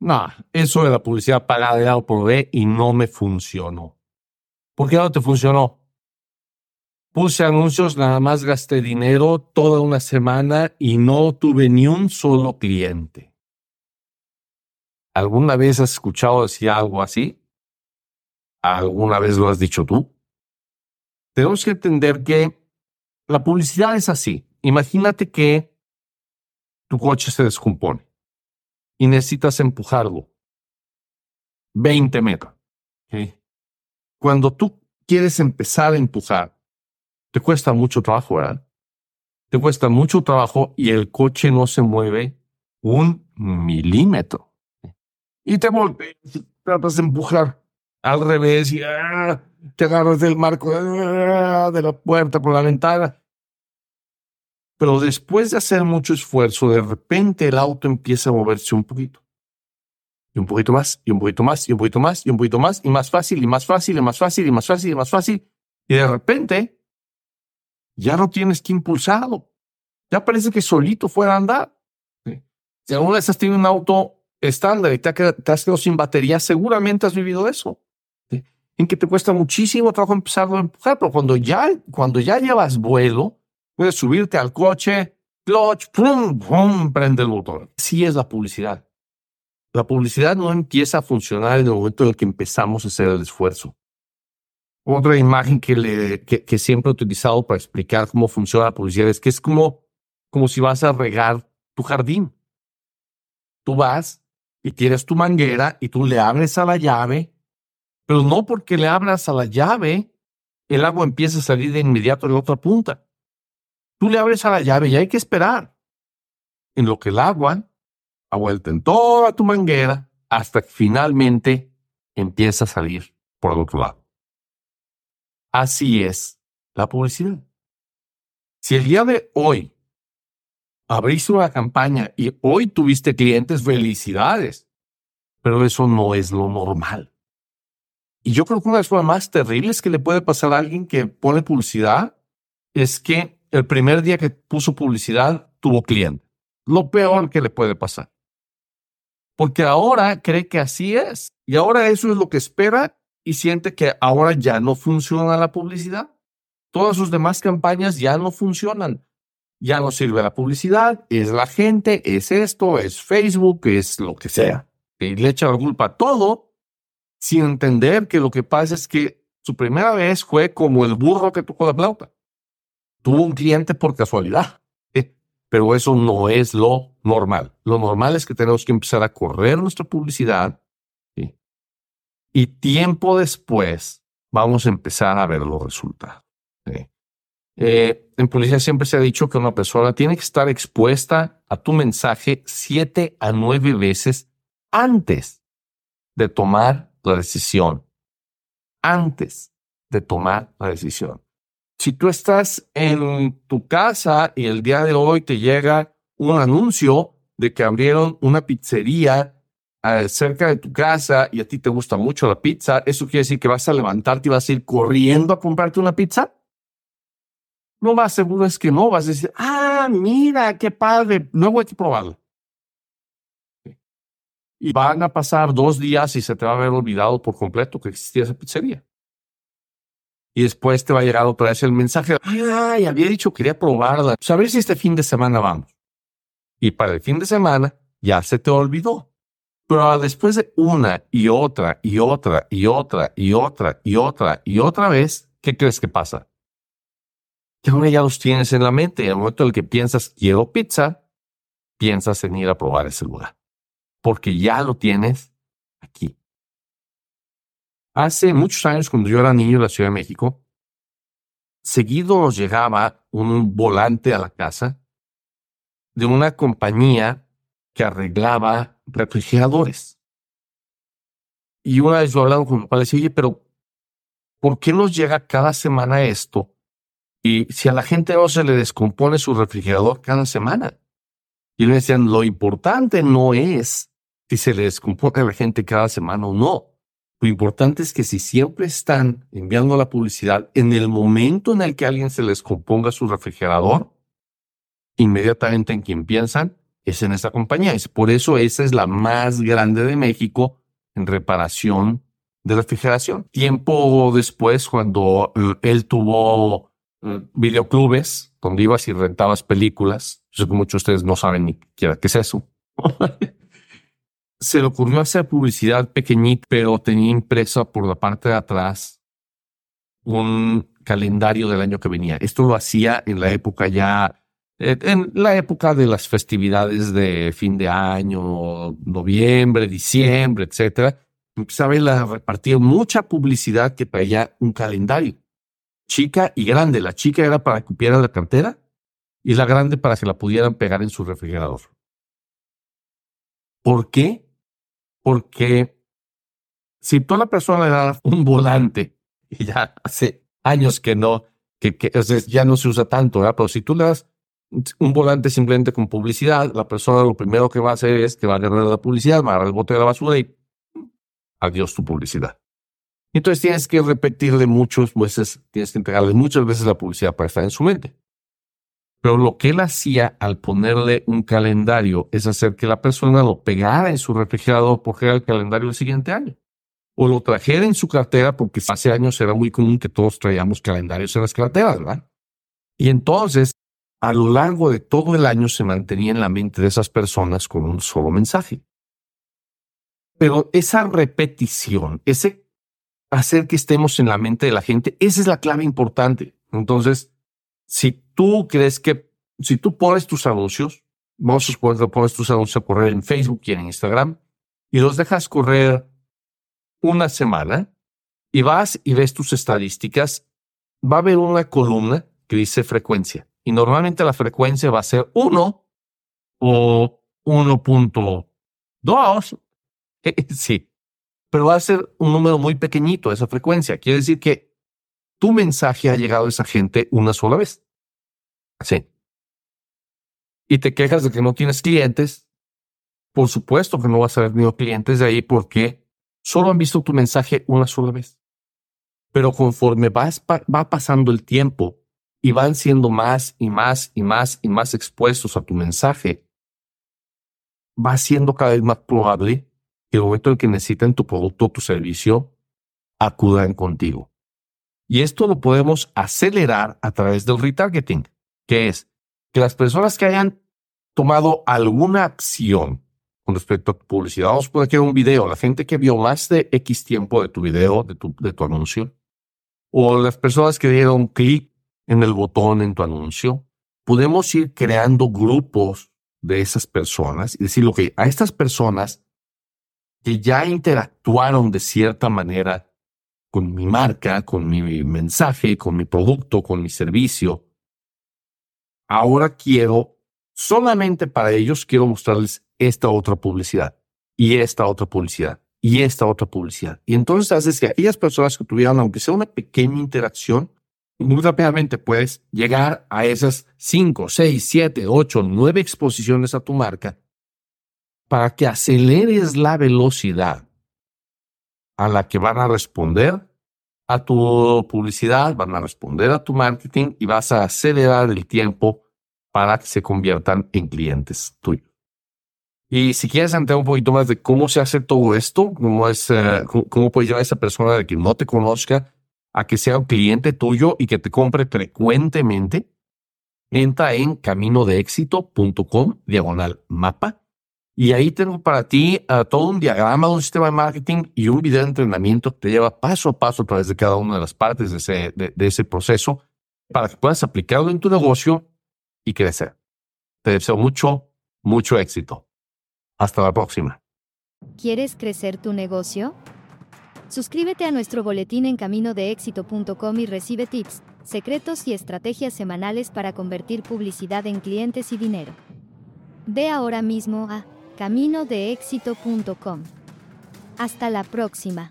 No, eso de la publicidad pagada ya lo probé y no me funcionó. ¿Por qué no te funcionó? Puse anuncios, nada más gasté dinero toda una semana y no tuve ni un solo cliente. ¿Alguna vez has escuchado decir algo así? ¿Alguna vez lo has dicho tú? Tenemos que entender que la publicidad es así. Imagínate que tu coche se descompone y necesitas empujarlo 20 metros. Cuando tú quieres empezar a empujar, te cuesta mucho trabajo, ¿verdad? Te cuesta mucho trabajo y el coche no se mueve un milímetro. Y te volteas tratas de empujar al revés y ¡ah! te agarras del marco ¡ah! de la puerta por la ventana. Pero después de hacer mucho esfuerzo, de repente el auto empieza a moverse un poquito. Y un poquito más, y un poquito más, y un poquito más, y un poquito más, y más fácil, y más fácil, y más fácil, y más fácil, y más fácil. Y de repente ya no tienes que impulsarlo. Ya parece que solito fuera a andar. Si alguna vez has tenido un auto estándar y te, has quedado sin batería, seguramente has vivido eso. En que te cuesta muchísimo trabajo empezar a empujar, pero cuando ya, cuando ya llevas vuelo, puedes subirte al coche, clutch, pum, pum, prende el motor. Sí es la publicidad. La publicidad no empieza a funcionar en el momento en el que empezamos a hacer el esfuerzo. Otra imagen que, siempre he utilizado para explicar cómo funciona la publicidad es que es como, como si vas a regar tu jardín. Tú vas y tienes tu manguera y tú le abres a la llave, pero no porque le abras a la llave, el agua empieza a salir de inmediato de la otra punta. Tú le abres a la llave y hay que esperar en lo que el agua ha vuelto en toda tu manguera hasta que finalmente empieza a salir por el otro lado. Así es la publicidad. Si el día de hoy abriste una campaña y hoy tuviste clientes, felicidades, pero eso no es lo normal. Y yo creo que una de las cosas más terribles que le puede pasar a alguien que pone publicidad es que el primer día que puso publicidad tuvo cliente. Lo peor que le puede pasar. Porque ahora cree que así es. Y ahora eso es lo que espera y siente que ahora ya no funciona la publicidad. Todas sus demás campañas ya no funcionan. Ya no sirve la publicidad, es la gente, es esto, es Facebook, es lo que sea. Y le echa la culpa a todo sin entender que lo que pasa es que su primera vez fue como el burro que tocó la flauta. Tuvo un cliente por casualidad. Pero eso no es lo normal. Lo normal es que tenemos que empezar a correr nuestra publicidad y tiempo después vamos a empezar a ver los resultados. Eh, en policía siempre se ha dicho que una persona tiene que estar expuesta a tu mensaje siete a nueve veces antes de tomar la decisión. Antes de tomar la decisión. Si tú estás en tu casa y el día de hoy te llega un anuncio de que abrieron una pizzería cerca de tu casa y a ti te gusta mucho la pizza, ¿eso quiere decir que vas a levantarte y vas a ir corriendo a comprarte una pizza? No más seguro es que no, vas a decir, ah, mira, qué padre, luego hay que probarlo. Y van a pasar dos días y se te va a haber olvidado por completo que existía esa pizzería. Y después te va a llegar otra vez el mensaje, ay, había dicho que quería probarla, pues a ver si este fin de semana vamos. Y para el fin de semana ya se te olvidó. Pero después de una y otra y otra y otra y otra y otra y otra vez, ¿qué crees que pasa? Que ahora ya los tienes en la mente. Y el momento en el que piensas, quiero pizza, piensas en ir a probar ese lugar. Porque ya lo tienes aquí. Hace muchos años, cuando yo era niño en la Ciudad de México, seguido llegaba un volante a la casa de una compañía que arreglaba refrigeradores. Y una vez yo hablando con mi padre, decía, oye, pero ¿por qué nos llega cada semana esto? Y si a la gente no se le descompone su refrigerador cada semana. Y le decían, lo importante no es si se le descompone a la gente cada semana o no. Lo importante es que si siempre están enviando la publicidad, en el momento en el que alguien se les componga su refrigerador, inmediatamente en quien piensan, es en esta compañía. Es por eso esa es la más grande de México en reparación de refrigeración. Tiempo después, cuando eh, él tuvo eh, videoclubes donde ibas y rentabas películas, yo sé que muchos de ustedes no saben ni siquiera qué es eso. Se le ocurrió hacer publicidad pequeñita, pero tenía impresa por la parte de atrás un calendario del año que venía. Esto lo hacía en la época ya, eh, en la época de las festividades de fin de año, noviembre, diciembre, etcétera empezaba a repartir mucha publicidad que traía un calendario, chica y grande. La chica era para que cupiera la cartera y la grande para que la pudieran pegar en su refrigerador. ¿Por qué? Porque si toda la persona le da un volante, y ya hace años que no, que, ya no se usa tanto, ¿verdad? pero si tú le das un volante simplemente con publicidad, la persona lo primero que va a hacer es que va a agarrar la publicidad, va a agarrar el bote de la basura y adiós tu publicidad. Entonces tienes que repetirle muchas veces, tienes que entregarle muchas veces la publicidad para estar en su mente. Pero lo que él hacía al ponerle un calendario es hacer que la persona lo pegara en su refrigerador porque era el calendario del siguiente año. O lo trajera en su cartera porque hace años era muy común que todos traíamos calendarios en las carteras, ¿verdad? Y entonces, a lo largo de todo el año se mantenía en la mente de esas personas con un solo mensaje. Pero esa repetición, ese hacer que estemos en la mente de la gente, esa es la clave importante. Entonces, si tú crees que, si tú pones tus anuncios, vamos a suponer tus anuncios a correr en Facebook y en Instagram, y los dejas correr una semana, y vas y ves tus estadísticas, va a haber una columna que dice frecuencia. Y normalmente la frecuencia va a ser 1 o 1.2 sí, pero va a ser un número muy pequeñito esa frecuencia. Quiere decir que tu mensaje ha llegado a esa gente una sola vez. Sí. Y te quejas de que no tienes clientes. Por supuesto que no vas a haber ni clientes de ahí porque solo han visto tu mensaje una sola vez. Pero conforme va pasando el tiempo y van siendo más y más y más y más expuestos a tu mensaje, va siendo cada vez más probable que el momento en que necesitan tu producto o tu servicio, acudan contigo. Y esto lo podemos acelerar a través del retargeting, que es que las personas que hayan tomado alguna acción con respecto a tu publicidad, vamos a poner aquí un video, la gente que vio más de X tiempo de tu video, de tu, de tu anuncio, o las personas que dieron clic en el botón en tu anuncio, podemos ir creando grupos de esas personas y decir, que a estas personas que ya interactuaron de cierta manera con mi marca, con mi mensaje, con mi producto, con mi servicio. Ahora quiero, solamente para ellos, quiero mostrarles esta otra publicidad y esta otra publicidad y esta otra publicidad. Y entonces haces que aquellas personas que tuvieron, aunque sea una pequeña interacción, muy rápidamente puedes llegar a esas 5, 6, 7, 8, 9 exposiciones a tu marca para que aceleres la velocidad a la que van a responder a tu publicidad, van a responder a tu marketing y vas a acelerar el tiempo para que se conviertan en clientes tuyos. Y si quieres entender un poquito más de cómo se hace todo esto, cómo, es, eh, cómo puedes llevar a esa persona de que no te conozca a que sea un cliente tuyo y que te compre frecuentemente, entra en caminodeexito.com diagonal mapa y ahí tengo para ti uh, todo un diagrama de un sistema de marketing y un video de entrenamiento que te lleva paso a paso a través de cada una de las partes de ese, de, ese proceso para que puedas aplicarlo en tu negocio y crecer. Te deseo mucho, mucho éxito. Hasta la próxima. ¿Quieres crecer tu negocio? Suscríbete a nuestro boletín en caminodeexito.com y recibe tips, secretos y estrategias semanales para convertir publicidad en clientes y dinero. Ve ahora mismo a caminodeexito.com. Hasta la próxima.